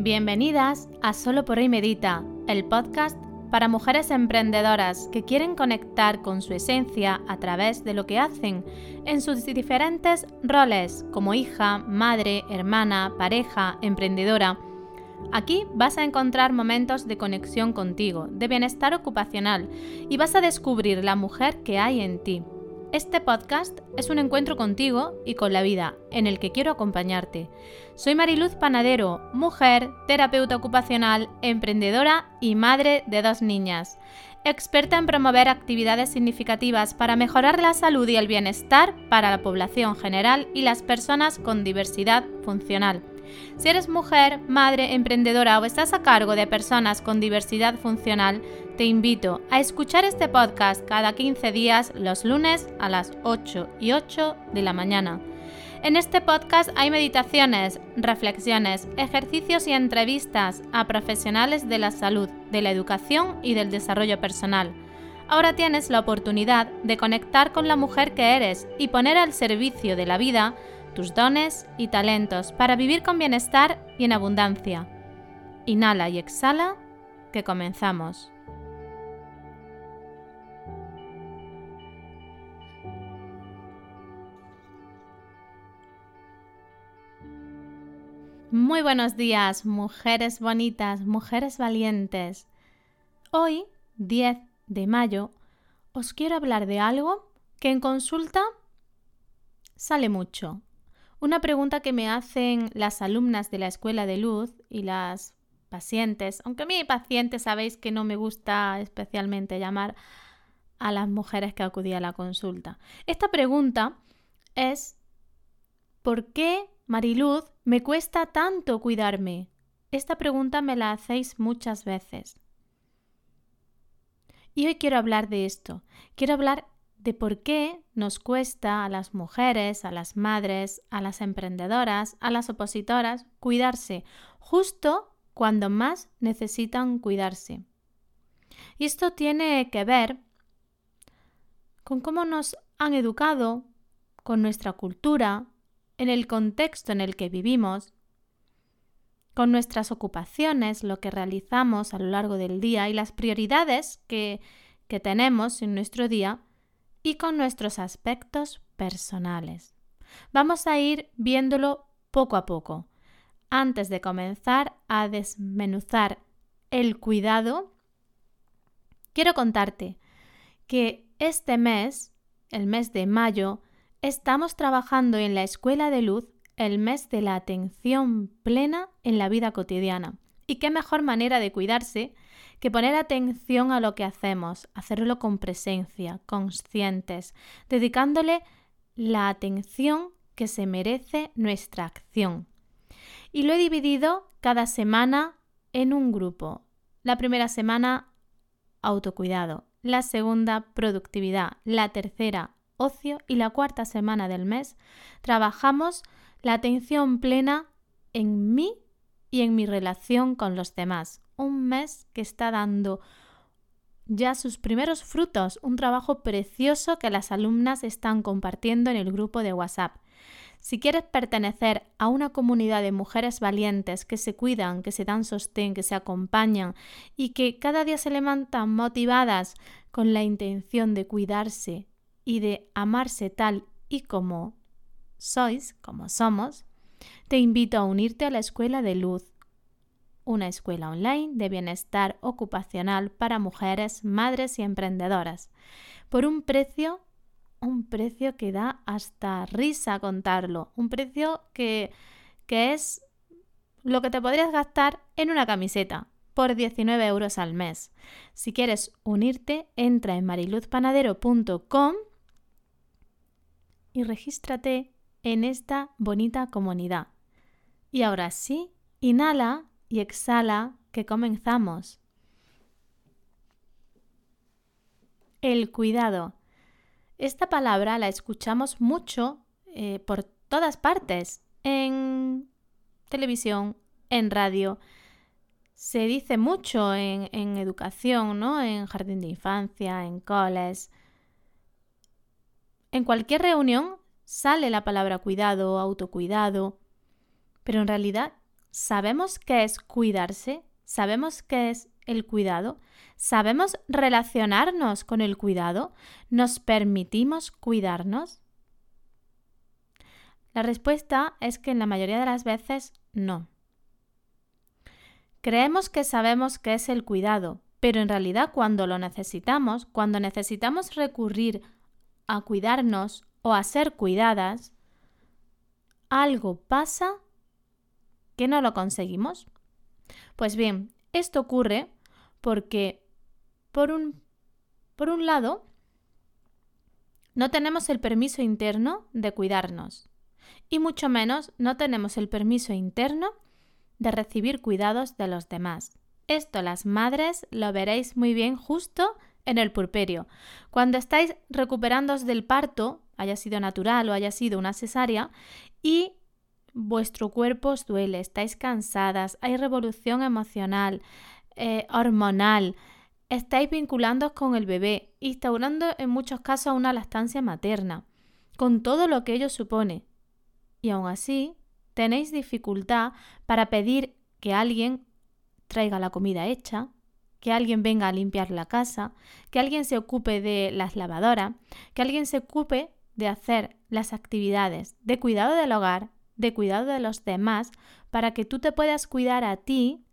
Bienvenidas a Solo por hoy Medita, el podcast para mujeres emprendedoras que quieren conectar con su esencia a través de lo que hacen en sus diferentes roles como hija, madre, hermana, pareja, emprendedora. Aquí vas a encontrar momentos de conexión contigo, de bienestar ocupacional y vas a descubrir la mujer que hay en ti. Este podcast es un encuentro contigo y con la vida, en el que quiero acompañarte. Soy Mariluz Panadero, mujer, terapeuta ocupacional, emprendedora y madre de dos niñas. Experta en promover actividades significativas para mejorar la salud y el bienestar para la población general y las personas con diversidad funcional. Si eres mujer, madre, emprendedora o estás a cargo de personas con diversidad funcional, te invito a escuchar este podcast cada 15 días los lunes a las 8 y 8 de la mañana. En este podcast hay meditaciones, reflexiones, ejercicios y entrevistas a profesionales de la salud, de la educación y del desarrollo personal. Ahora tienes la oportunidad de conectar con la mujer que eres y poner al servicio de la vida tus dones y talentos para vivir con bienestar y en abundancia. Inhala y exhala, que comenzamos. Muy buenos días, mujeres bonitas, mujeres valientes. Hoy, 10 de mayo, os quiero hablar de algo que en consulta sale mucho una pregunta que me hacen las alumnas de la Escuela de Luz y las pacientes, aunque a mí pacientes sabéis que no me gusta especialmente llamar a las mujeres que acudían a la consulta. Esta pregunta es ¿por qué, Mariluz, me cuesta tanto cuidarme? Esta pregunta me la hacéis muchas veces. Y hoy quiero hablar de esto. Quiero hablar de por qué nos cuesta a las mujeres, a las madres, a las emprendedoras, a las opositoras cuidarse justo cuando más necesitan cuidarse. Y esto tiene que ver con cómo nos han educado, con nuestra cultura, en el contexto en el que vivimos, con nuestras ocupaciones, lo que realizamos a lo largo del día y las prioridades que, que tenemos en nuestro día y con nuestros aspectos personales. Vamos a ir viéndolo poco a poco. Antes de comenzar a desmenuzar el cuidado, quiero contarte que este mes, el mes de mayo, estamos trabajando en la Escuela de Luz el mes de la atención plena en la vida cotidiana. Y qué mejor manera de cuidarse que poner atención a lo que hacemos, hacerlo con presencia, conscientes, dedicándole la atención que se merece nuestra acción. Y lo he dividido cada semana en un grupo. La primera semana, autocuidado. La segunda, productividad. La tercera, ocio. Y la cuarta semana del mes, trabajamos la atención plena en mí y en mi relación con los demás un mes que está dando ya sus primeros frutos, un trabajo precioso que las alumnas están compartiendo en el grupo de WhatsApp. Si quieres pertenecer a una comunidad de mujeres valientes que se cuidan, que se dan sostén, que se acompañan y que cada día se levantan motivadas con la intención de cuidarse y de amarse tal y como sois, como somos, te invito a unirte a la Escuela de Luz una escuela online de bienestar ocupacional para mujeres, madres y emprendedoras, por un precio, un precio que da hasta risa contarlo, un precio que, que es lo que te podrías gastar en una camiseta por 19 euros al mes. Si quieres unirte, entra en mariluzpanadero.com y regístrate en esta bonita comunidad. Y ahora sí, inhala y exhala que comenzamos. El cuidado. Esta palabra la escuchamos mucho eh, por todas partes, en televisión, en radio. Se dice mucho en, en educación, ¿no? En jardín de infancia, en coles. En cualquier reunión sale la palabra cuidado, autocuidado, pero en realidad ¿Sabemos qué es cuidarse? ¿Sabemos qué es el cuidado? ¿Sabemos relacionarnos con el cuidado? ¿Nos permitimos cuidarnos? La respuesta es que en la mayoría de las veces no. Creemos que sabemos qué es el cuidado, pero en realidad cuando lo necesitamos, cuando necesitamos recurrir a cuidarnos o a ser cuidadas, algo pasa que no lo conseguimos. Pues bien, esto ocurre porque, por un, por un lado, no tenemos el permiso interno de cuidarnos y mucho menos no tenemos el permiso interno de recibir cuidados de los demás. Esto las madres lo veréis muy bien justo en el purperio. Cuando estáis recuperándoos del parto, haya sido natural o haya sido una cesárea, y vuestro cuerpo os duele, estáis cansadas, hay revolución emocional, eh, hormonal, estáis vinculándoos con el bebé, instaurando en muchos casos una lactancia materna, con todo lo que ello supone. Y aún así, tenéis dificultad para pedir que alguien traiga la comida hecha, que alguien venga a limpiar la casa, que alguien se ocupe de las lavadoras, que alguien se ocupe de hacer las actividades de cuidado del hogar, de cuidado de los demás, para que tú te puedas cuidar a ti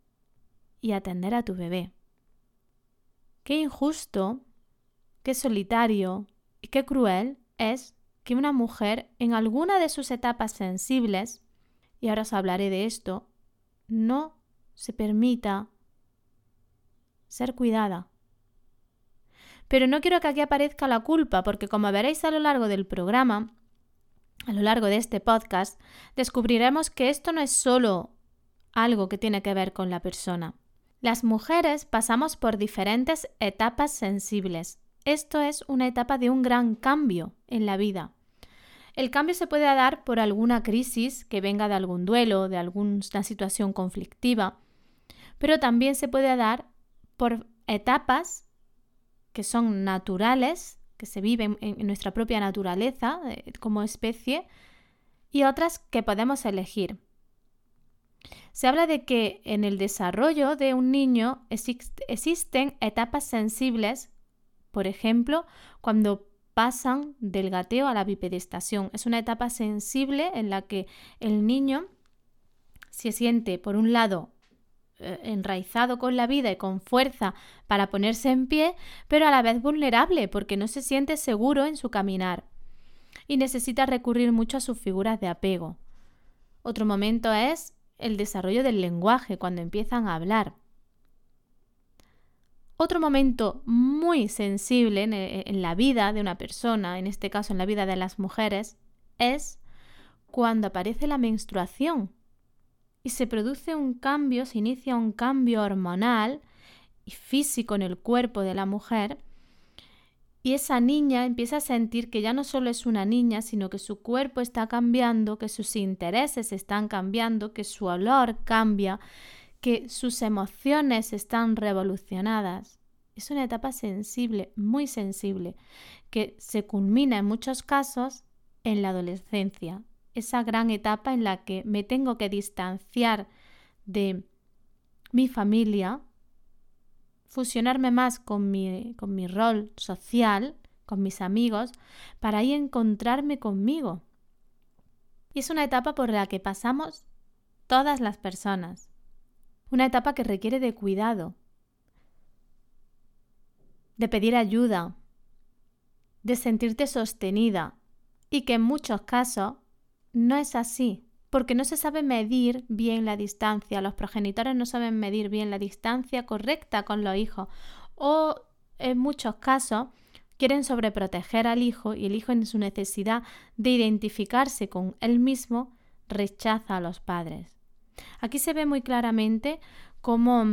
y atender a tu bebé. Qué injusto, qué solitario y qué cruel es que una mujer en alguna de sus etapas sensibles, y ahora os hablaré de esto, no se permita ser cuidada. Pero no quiero que aquí aparezca la culpa, porque como veréis a lo largo del programa, a lo largo de este podcast, descubriremos que esto no es solo algo que tiene que ver con la persona. Las mujeres pasamos por diferentes etapas sensibles. Esto es una etapa de un gran cambio en la vida. El cambio se puede dar por alguna crisis que venga de algún duelo, de alguna situación conflictiva, pero también se puede dar por etapas que son naturales, que se viven en nuestra propia naturaleza eh, como especie, y otras que podemos elegir. Se habla de que en el desarrollo de un niño existen etapas sensibles, por ejemplo, cuando pasan del gateo a la bipedestación. Es una etapa sensible en la que el niño se siente, por un lado, enraizado con la vida y con fuerza para ponerse en pie, pero a la vez vulnerable porque no se siente seguro en su caminar y necesita recurrir mucho a sus figuras de apego. Otro momento es el desarrollo del lenguaje, cuando empiezan a hablar. Otro momento muy sensible en, en, la vida de una persona, en este caso en la vida de las mujeres, es cuando aparece la menstruación y se produce un cambio, se inicia un cambio hormonal y físico en el cuerpo de la mujer y esa niña empieza a sentir que ya no solo es una niña, sino que su cuerpo está cambiando, que sus intereses están cambiando, que su olor cambia, que sus emociones están revolucionadas. Es una etapa sensible, muy sensible, que se culmina en muchos casos en la adolescencia, esa gran etapa en la que me tengo que distanciar de mi familia, fusionarme más con mi, con mi rol social, con mis amigos, para ahí encontrarme conmigo. Y es una etapa por la que pasamos todas las personas. Una etapa que requiere de cuidado, de pedir ayuda, de sentirte sostenida y que en muchos casos no es así, porque no se sabe medir bien la distancia, los progenitores no saben medir bien la distancia correcta con los hijos o en muchos casos quieren sobreproteger al hijo y el hijo en su necesidad de identificarse con él mismo rechaza a los padres. Aquí se ve muy claramente cómo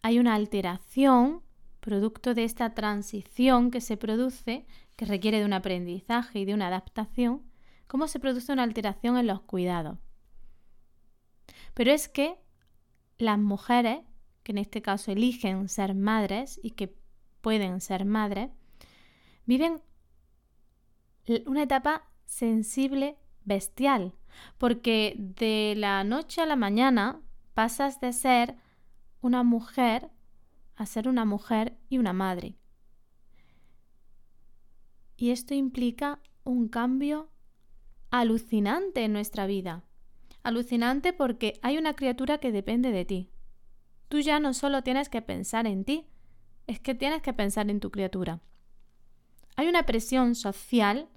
hay una alteración producto de esta transición que se produce, que requiere de un aprendizaje y de una adaptación, cómo se produce una alteración en los cuidados. Pero es que las mujeres, que en este caso eligen ser madres y que pueden ser madres, viven una etapa sensible bestial, porque de la noche a la mañana pasas de ser una mujer a ser una mujer y una madre. Y esto implica un cambio alucinante en nuestra vida. Alucinante porque hay una criatura que depende de ti. Tú ya no solo tienes que pensar en ti, es que tienes que pensar en tu criatura. Hay una presión social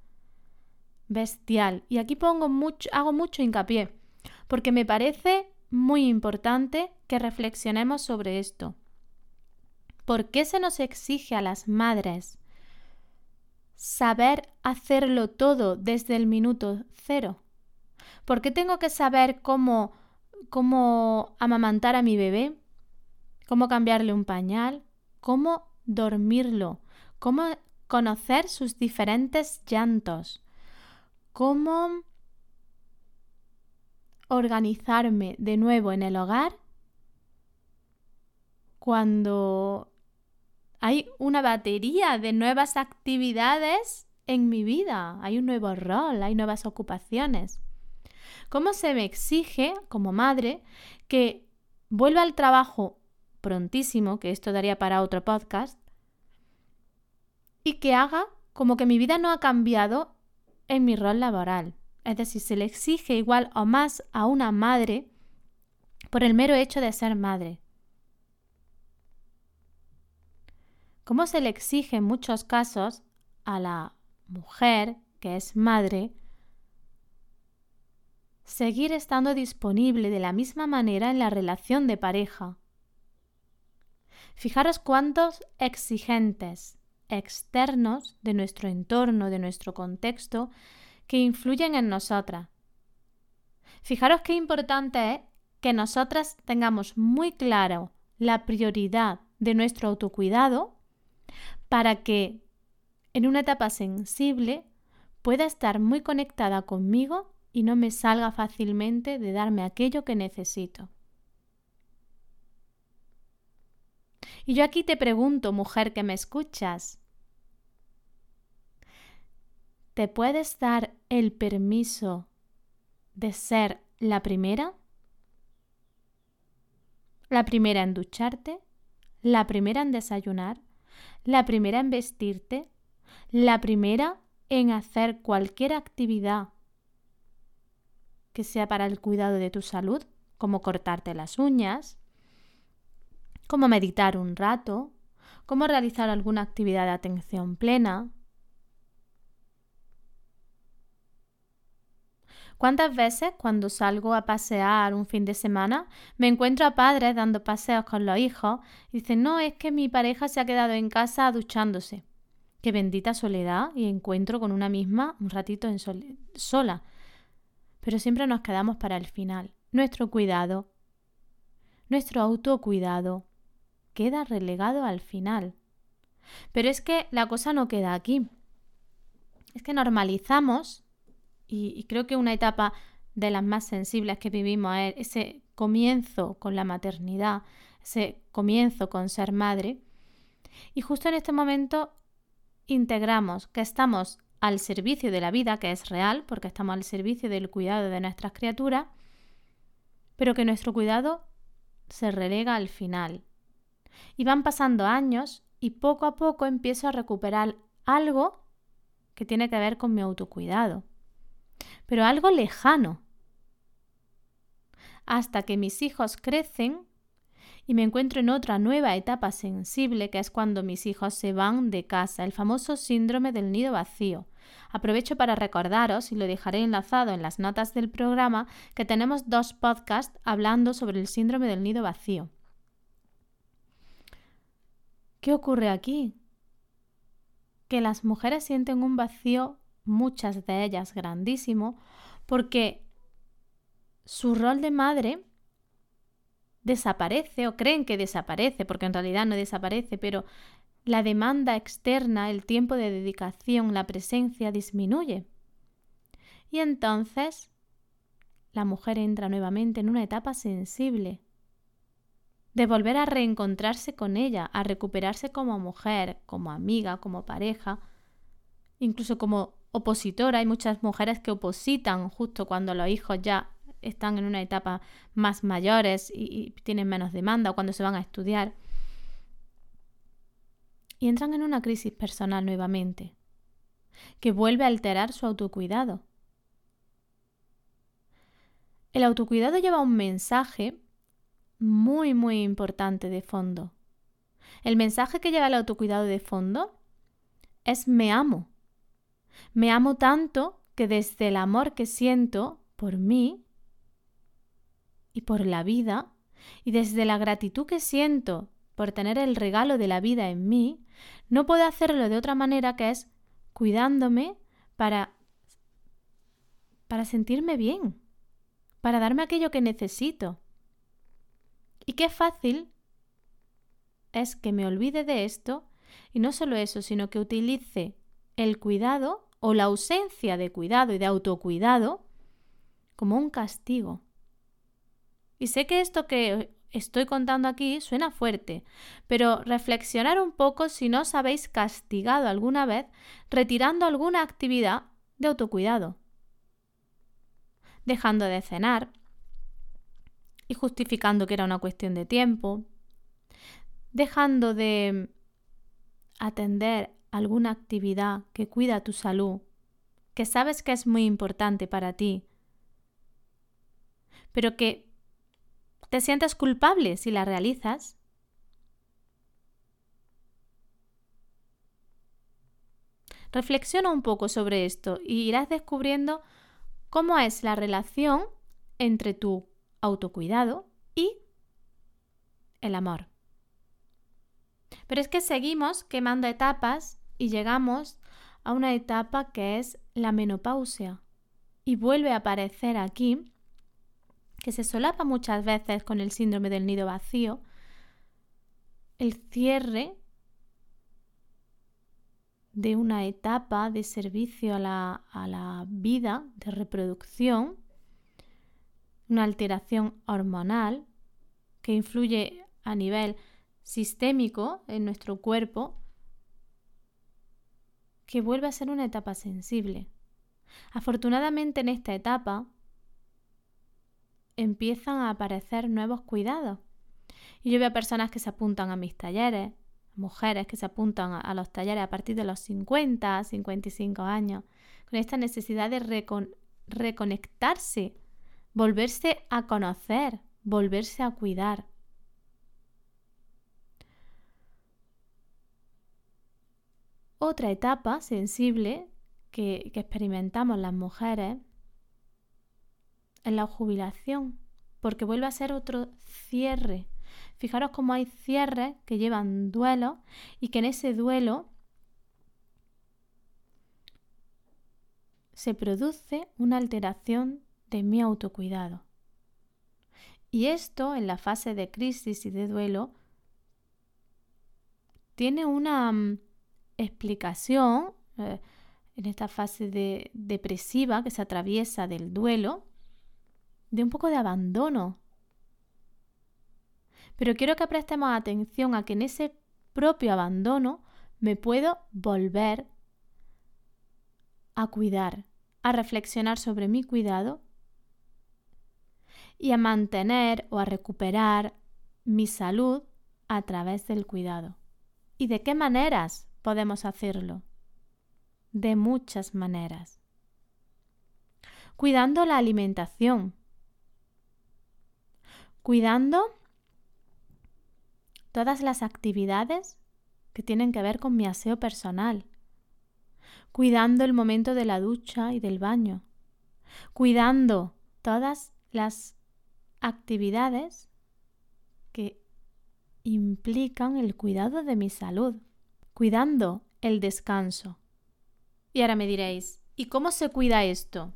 bestial y aquí pongo mucho, hago mucho hincapié porque me parece muy importante que reflexionemos sobre esto. ¿Por qué se nos exige a las madres saber hacerlo todo desde el minuto cero? ¿Por qué tengo que saber cómo, cómo amamantar a mi bebé? ¿Cómo cambiarle un pañal? ¿Cómo dormirlo? ¿Cómo conocer sus diferentes llantos? ¿Cómo organizarme de nuevo en el hogar cuando hay una batería de nuevas actividades en mi vida, hay un nuevo rol, hay nuevas ocupaciones. ¿Cómo se me exige como madre que vuelva al trabajo prontísimo, que esto daría para otro podcast, y que haga como que mi vida no ha cambiado en mi rol laboral? Es decir, se le exige igual o más a una madre por el mero hecho de ser madre. ¿Cómo se le exige en muchos casos a la mujer que es madre seguir estando disponible de la misma manera en la relación de pareja. Fijaros cuántos exigentes externos de nuestro entorno, de nuestro contexto, que influyen en nosotras. Fijaros qué importante es que nosotras tengamos muy claro la prioridad de nuestro autocuidado para que en una etapa sensible pueda estar muy conectada conmigo y no me salga fácilmente de darme aquello que necesito. Y yo aquí te pregunto, mujer que me escuchas, ¿te puedes dar el permiso de ser la primera? ¿La primera en ducharte? ¿La primera en desayunar? La primera en vestirte, la primera en hacer cualquier actividad que sea para el cuidado de tu salud, como cortarte las uñas, como meditar un rato, como realizar alguna actividad de atención plena, ¿Cuántas veces cuando salgo a pasear un fin de semana me encuentro a padres dando paseos con los hijos y dicen, no, es que mi pareja se ha quedado en casa duchándose? Qué bendita soledad y encuentro con una misma un ratito en sola. Pero siempre nos quedamos para el final. Nuestro cuidado, nuestro autocuidado, queda relegado al final. Pero es que la cosa no queda aquí. Es que normalizamos y, creo que una etapa de las más sensibles que vivimos es ese comienzo con la maternidad, ese comienzo con ser madre. Y justo en este momento integramos que estamos al servicio de la vida, que es real, porque estamos al servicio del cuidado de nuestras criaturas, pero que nuestro cuidado se relega al final. Y van pasando años y poco a poco empiezo a recuperar algo que tiene que ver con mi autocuidado pero algo lejano. Hasta que mis hijos crecen y me encuentro en otra nueva etapa sensible que es cuando mis hijos se van de casa, el famoso síndrome del nido vacío. Aprovecho para recordaros, y lo dejaré enlazado en las notas del programa, que tenemos dos podcasts hablando sobre el síndrome del nido vacío. ¿Qué ocurre aquí? Que las mujeres sienten un vacío muchas de ellas grandísimo, porque su rol de madre desaparece o creen que desaparece, porque en realidad no desaparece, pero la demanda externa, el tiempo de dedicación, la presencia disminuye. Y entonces la mujer entra nuevamente en una etapa sensible, de volver a reencontrarse con ella, a recuperarse como mujer, como amiga, como pareja, incluso como opositora, hay muchas mujeres que opositan justo cuando los hijos ya están en una etapa más mayores y, tienen menos demanda o cuando se van a estudiar. Y entran en una crisis personal nuevamente, que vuelve a alterar su autocuidado. El autocuidado lleva un mensaje muy, muy importante de fondo. El mensaje que lleva el autocuidado de fondo es me amo. Me amo tanto que desde el amor que siento por mí y por la vida, y desde la gratitud que siento por tener el regalo de la vida en mí, no puedo hacerlo de otra manera que es cuidándome para para sentirme bien, para darme aquello que necesito. Y qué fácil es que me olvide de esto y no solo eso, sino que utilice el cuidado o la ausencia de cuidado y de autocuidado como un castigo. Y sé que esto que estoy contando aquí suena fuerte, pero reflexionar un poco si no os habéis castigado alguna vez retirando alguna actividad de autocuidado. Dejando de cenar y justificando que era una cuestión de tiempo. Dejando de atender alguna actividad que cuida tu salud, que sabes que es muy importante para ti, pero que te sientes culpable si la realizas, Reflexiona un poco sobre esto y irás descubriendo cómo es la relación entre tu autocuidado y el amor. Pero es que seguimos quemando etapas y llegamos a una etapa que es la menopausia. Y vuelve a aparecer aquí, que se solapa muchas veces con el síndrome del nido vacío, el cierre de una etapa de servicio a la, a la vida, de reproducción, una alteración hormonal que influye a nivel sistémico en nuestro cuerpo que vuelve a ser una etapa sensible. Afortunadamente en esta etapa empiezan a aparecer nuevos cuidados. Y yo veo personas que se apuntan a mis talleres, mujeres que se apuntan a, los talleres a partir de los 50, 55 años, con esta necesidad de reconectarse, volverse a conocer, volverse a cuidar. Otra etapa sensible que, experimentamos las mujeres es la jubilación, porque vuelve a ser otro cierre. Fijaros cómo hay cierres que llevan duelo y que en ese duelo se produce una alteración de mi autocuidado. Y esto en la fase de crisis y de duelo tiene una mm, explicación eh, en esta fase de, depresiva que se atraviesa del duelo, de un poco de abandono. Pero quiero que prestemos atención a que en ese propio abandono me puedo volver a cuidar, a reflexionar sobre mi cuidado y a mantener o a recuperar mi salud a través del cuidado. ¿Y de qué maneras podemos hacerlo? De muchas maneras. Cuidando la alimentación. Cuidando todas las actividades que tienen que ver con mi aseo personal. Cuidando el momento de la ducha y del baño. Cuidando todas las actividades que implican el cuidado de mi salud cuidando el descanso. Y ahora me diréis, ¿y cómo se cuida esto?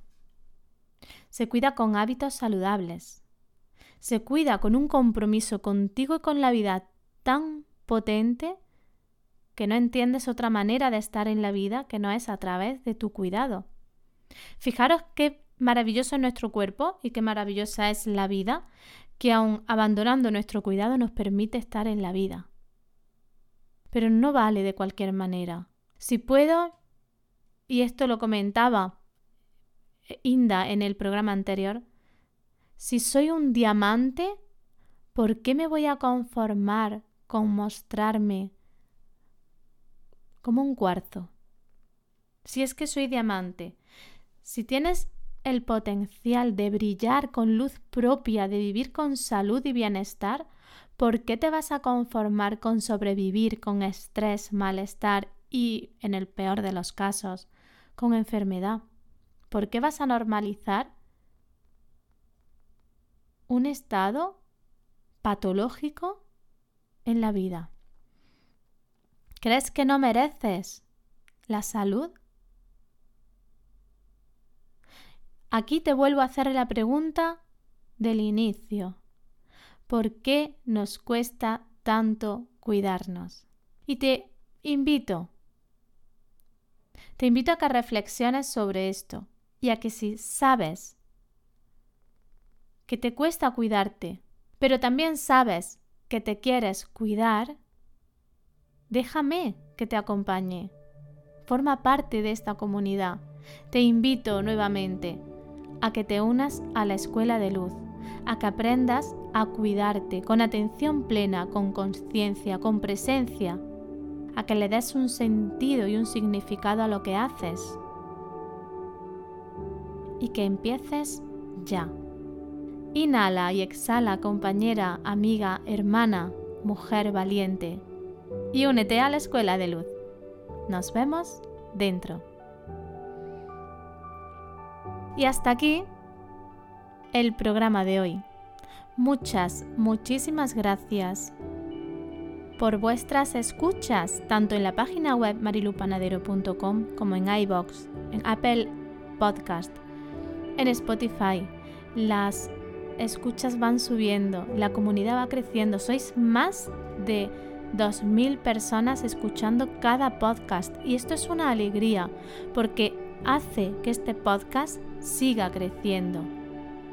Se cuida con hábitos saludables. Se cuida con un compromiso contigo y con la vida tan potente que no entiendes otra manera de estar en la vida que no es a través de tu cuidado. Fijaros qué maravilloso es nuestro cuerpo y qué maravillosa es la vida, que aun abandonando nuestro cuidado nos permite estar en la vida pero no vale de cualquier manera. Si puedo, y esto lo comentaba Inda en el programa anterior, si soy un diamante, ¿por qué me voy a conformar con mostrarme como un cuarzo? Si es que soy diamante, si tienes el potencial de brillar con luz propia, de vivir con salud y bienestar, ¿por qué te vas a conformar con sobrevivir con estrés, malestar y, en el peor de los casos, con enfermedad? ¿Por qué vas a normalizar un estado patológico en la vida? ¿Crees que no mereces la salud? Aquí te vuelvo a hacer la pregunta del inicio. ¿Por qué nos cuesta tanto cuidarnos? Y te invito, te invito a que reflexiones sobre esto y a que si sabes que te cuesta cuidarte, pero también sabes que te quieres cuidar, déjame que te acompañe. Forma parte de esta comunidad. Te invito nuevamente a que te unas a la escuela de luz, a que aprendas a cuidarte con atención plena, con conciencia, con presencia, a que le des un sentido y un significado a lo que haces y que empieces ya. Inhala y exhala, compañera, amiga, hermana, mujer valiente, y únete a la escuela de luz. Nos vemos dentro. Y hasta aquí el programa de hoy. Muchas, muchísimas gracias por vuestras escuchas, tanto en la página web marilupanadero.com como en iBox, en Apple Podcast, en Spotify. Las escuchas van subiendo, la comunidad va creciendo. Sois más de 2.000 personas escuchando cada podcast y esto es una alegría porque hace que este podcast siga creciendo,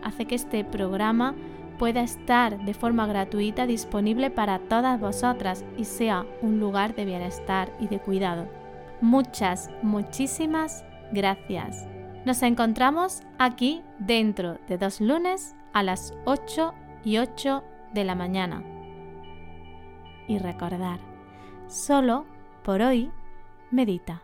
hace que este programa pueda estar de forma gratuita disponible para todas vosotras y sea un lugar de bienestar y de cuidado. Muchas, muchísimas gracias. Nos encontramos aquí dentro de dos lunes a las 8 y 8 de la mañana. Y recordar, solo por hoy medita.